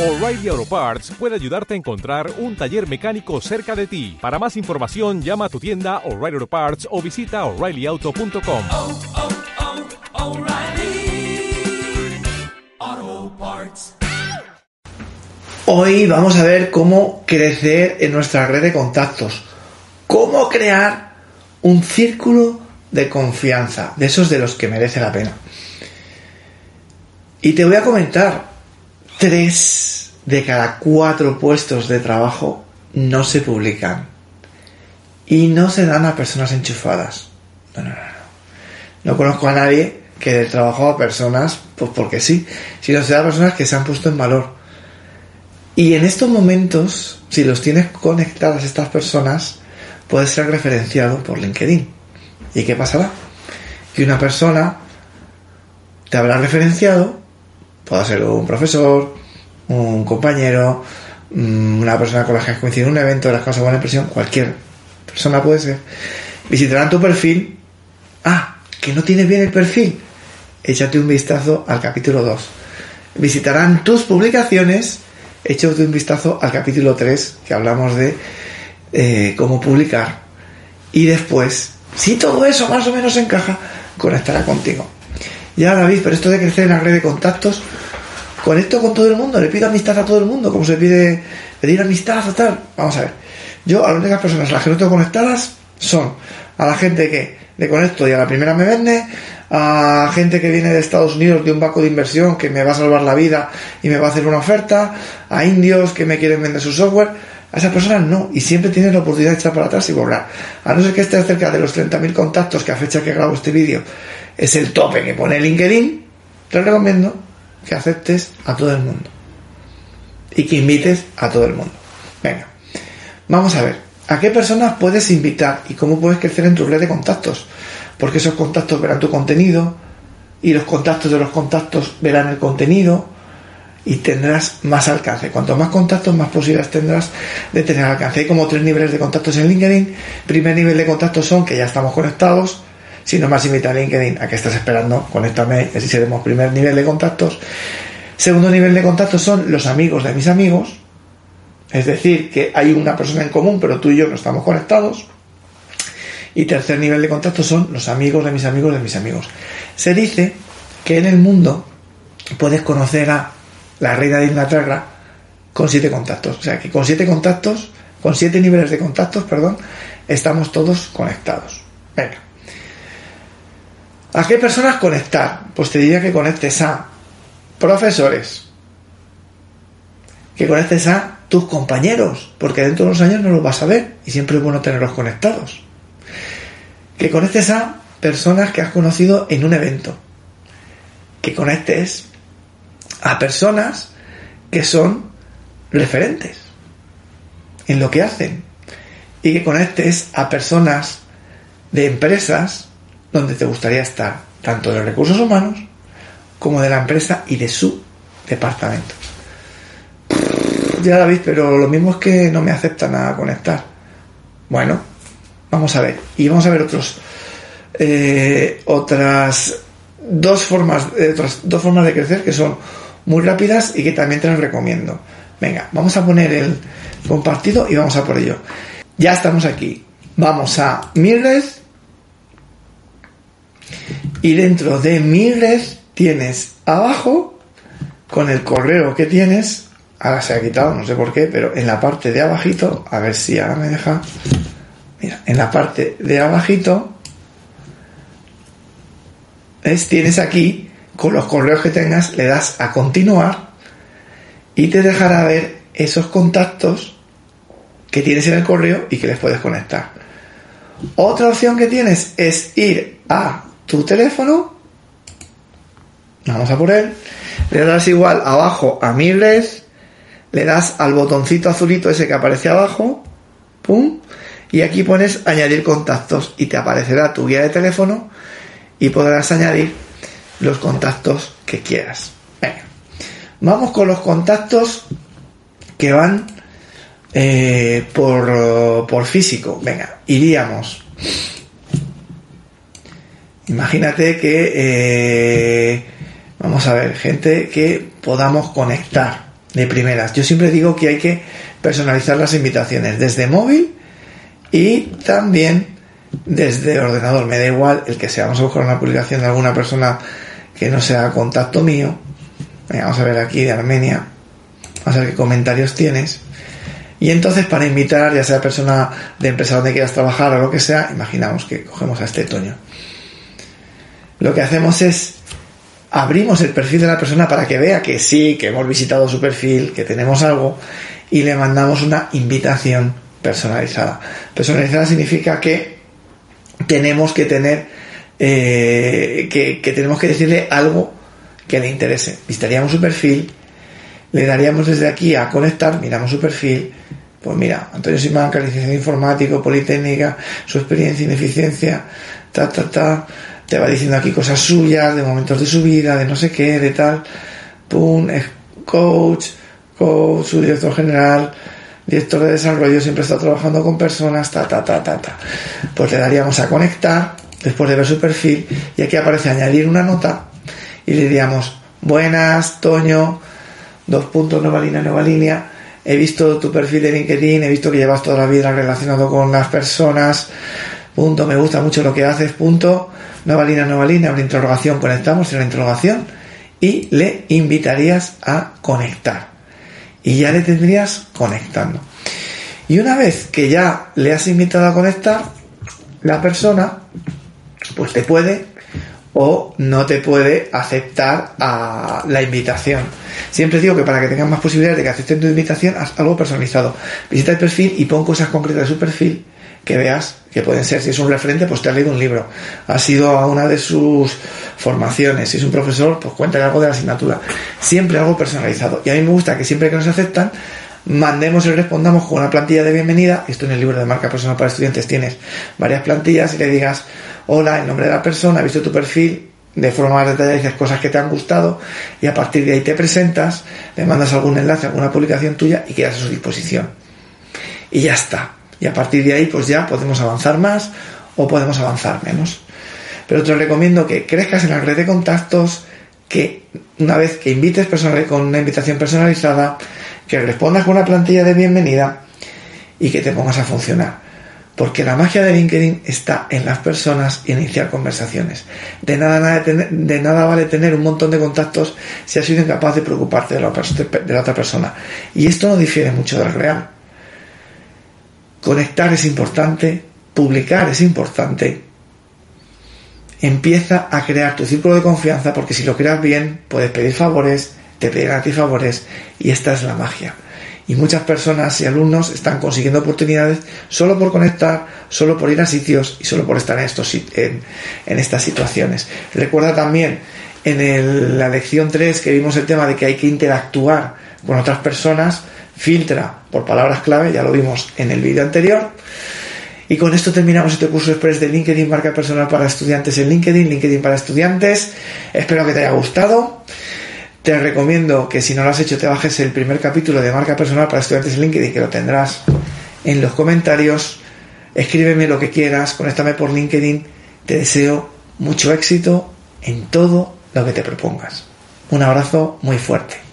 O'Reilly Auto Parts puede ayudarte a encontrar un taller mecánico cerca de ti. Para más información, llama a tu tienda O'Reilly Auto Parts o visita oreillyauto.com. oh, oh, Parts. Hoy vamos a ver cómo crecer en nuestra red de contactos. Cómo crear un círculo de confianza, de esos de los que merece la pena. Y te voy a comentar, tres de cada cuatro puestos de trabajo no se publican. Y no se dan a personas enchufadas. No, no, no, no. No conozco a nadie que dé trabajo a personas, pues porque sí, sino se da a personas que se han puesto en valor. Y en estos momentos, si los tienes conectadas estas personas, puedes ser referenciado por LinkedIn. ¿Y qué pasará? Que una persona te habrá referenciado, puede ser un profesor, un compañero, mm, una persona con la que has coincidido en un evento, las cosas buena impresión, cualquier persona puede ser, visitarán tu perfil. Ah, que no tienes bien el perfil. Échate un vistazo al capítulo 2. Visitarán tus publicaciones. Échate un vistazo al capítulo 3, que hablamos de eh, cómo publicar. Y después, si todo eso más o menos encaja, conectará contigo. Ya David, pero esto de crecer en la red de contactos, conecto con todo el mundo, le pido amistad a todo el mundo, como se pide pedir amistad o tal. Vamos a ver. Yo a las únicas personas a las que no tengo conectadas son a la gente que le conecto y a la primera me vende, a gente que viene de Estados Unidos de un banco de inversión que me va a salvar la vida y me va a hacer una oferta, a indios que me quieren vender su software, a esas personas no, y siempre tienes la oportunidad de echar para atrás y borrar. A no ser que estés cerca de los 30.000 contactos que a fecha que grabo este vídeo es el tope que pone LinkedIn, te recomiendo que aceptes a todo el mundo y que invites a todo el mundo. Venga, vamos a ver, ¿a qué personas puedes invitar y cómo puedes crecer en tu red de contactos? Porque esos contactos verán tu contenido y los contactos de los contactos verán el contenido y tendrás más alcance. Cuanto más contactos, más posibilidades tendrás de tener alcance. Hay como tres niveles de contactos en LinkedIn. Primer nivel de contactos son que ya estamos conectados. Si no me has a LinkedIn, ¿a qué estás esperando? Conéctame, así seremos primer nivel de contactos. Segundo nivel de contactos son los amigos de mis amigos. Es decir, que hay una persona en común, pero tú y yo no estamos conectados. Y tercer nivel de contacto son los amigos de mis amigos de mis amigos. Se dice que en el mundo puedes conocer a la reina de Inglaterra con siete contactos. O sea que con siete contactos, con siete niveles de contactos, perdón, estamos todos conectados. Venga. ¿A qué personas conectar? Pues te diría que conectes a profesores, que conectes a tus compañeros, porque dentro de unos años no los vas a ver y siempre es bueno tenerlos conectados. Que conectes a personas que has conocido en un evento. Que conectes a personas que son referentes en lo que hacen. Y que conectes a personas de empresas donde te gustaría estar, tanto de recursos humanos como de la empresa y de su departamento. Ya David, pero lo mismo es que no me aceptan a conectar. Bueno, vamos a ver. Y vamos a ver otros eh, otras dos formas, eh, otras dos formas de crecer que son muy rápidas y que también te las recomiendo. Venga, vamos a poner el compartido y vamos a por ello. Ya estamos aquí. Vamos a mi. Y dentro de mi red tienes abajo, con el correo que tienes, ahora se ha quitado, no sé por qué, pero en la parte de abajito, a ver si ahora me deja. Mira, en la parte de abajito, es, tienes aquí, con los correos que tengas, le das a continuar y te dejará ver esos contactos que tienes en el correo y que les puedes conectar. Otra opción que tienes es ir a tu teléfono, vamos a por él, le das igual abajo a mi red, le das al botoncito azulito ese que aparece abajo, pum, y aquí pones añadir contactos y te aparecerá tu guía de teléfono y podrás añadir los contactos que quieras. Venga, vamos con los contactos que van eh, por, por físico. Venga, iríamos. Imagínate que, eh, vamos a ver, gente que podamos conectar. de primeras. Yo siempre digo que hay que personalizar las invitaciones desde móvil y también desde ordenador. Me da igual el que sea. Vamos a buscar una publicación de alguna persona que no sea contacto mío. vamos a ver aquí de Armenia. Vamos a ver qué comentarios tienes. Y entonces para invitar, ya sea persona de empresa donde quieras trabajar o lo que sea, imaginamos que cogemos a este Toño. Lo que hacemos es abrimos el perfil de la persona para que vea que sí, que hemos visitado su perfil, que tenemos algo y le mandamos una invitación personalizada. Personalizada significa que tenemos que tener, eh, que, que tenemos que decirle algo que le interese. Visitaríamos su perfil, le daríamos desde aquí a conectar, miramos su perfil, pues mira, Antonio Simanca, licenciado informático, Politécnica, su experiencia, ineficiencia, ta, ta, ta, te va diciendo aquí cosas suyas, de momentos de su vida, de no sé qué, de tal, pum, es coach, coach, su director general, director de desarrollo, siempre está trabajando con personas, ta, ta, ta, ta, ta. Pues le daríamos a conectar, después de ver su perfil, y aquí aparece añadir una nota, y le diríamos, buenas, Toño, dos puntos, nueva línea, nueva línea, he visto tu perfil de LinkedIn, he visto que llevas toda la vida relacionado con las personas, punto, me gusta mucho lo que haces, punto, nueva línea, nueva línea, una interrogación, conectamos en la interrogación y le invitarías a conectar. Y ya le tendrías conectando. Y una vez que ya le has invitado a conectar, la persona pues te puede o no te puede aceptar a la invitación. Siempre digo que para que tengan más posibilidades de que acepten tu invitación, haz algo personalizado. Visita el perfil y pon cosas concretas de su perfil que veas que pueden ser. Si es un referente, pues te has leído un libro. Has ido a una de sus formaciones. Si es un profesor, pues cuéntale algo de la asignatura. Siempre algo personalizado. Y a mí me gusta que siempre que nos aceptan, mandemos y respondamos con una plantilla de bienvenida. Esto en el libro de marca personal para estudiantes tienes varias plantillas y le digas, hola, en nombre de la persona, he visto tu perfil, de forma más detallada dices cosas que te han gustado y a partir de ahí te presentas, le mandas algún enlace, alguna publicación tuya y quedas a su disposición. Y ya está. Y a partir de ahí, pues ya podemos avanzar más o podemos avanzar menos. Pero te recomiendo que crezcas en la red de contactos, que una vez que invites personal, con una invitación personalizada, que respondas con una plantilla de bienvenida y que te pongas a funcionar. Porque la magia de LinkedIn está en las personas y iniciar conversaciones. De nada, nada vale tener un montón de contactos si has sido incapaz de preocuparte de la otra persona. Y esto no difiere mucho del real. Conectar es importante, publicar es importante. Empieza a crear tu círculo de confianza porque si lo creas bien puedes pedir favores, te pedirán a ti favores y esta es la magia. Y muchas personas y alumnos están consiguiendo oportunidades solo por conectar, solo por ir a sitios y solo por estar en, estos, en, en estas situaciones. Recuerda también en la lección 3 que vimos el tema de que hay que interactuar con otras personas, filtra por palabras clave, ya lo vimos en el vídeo anterior. Y con esto terminamos este curso express de LinkedIn Marca Personal para Estudiantes en LinkedIn, LinkedIn para Estudiantes. Espero que te haya gustado. Te recomiendo que si no lo has hecho te bajes el primer capítulo de Marca Personal para Estudiantes en LinkedIn, que lo tendrás en los comentarios. Escríbeme lo que quieras, conéctame por LinkedIn. Te deseo mucho éxito en todo lo que te propongas. Un abrazo muy fuerte.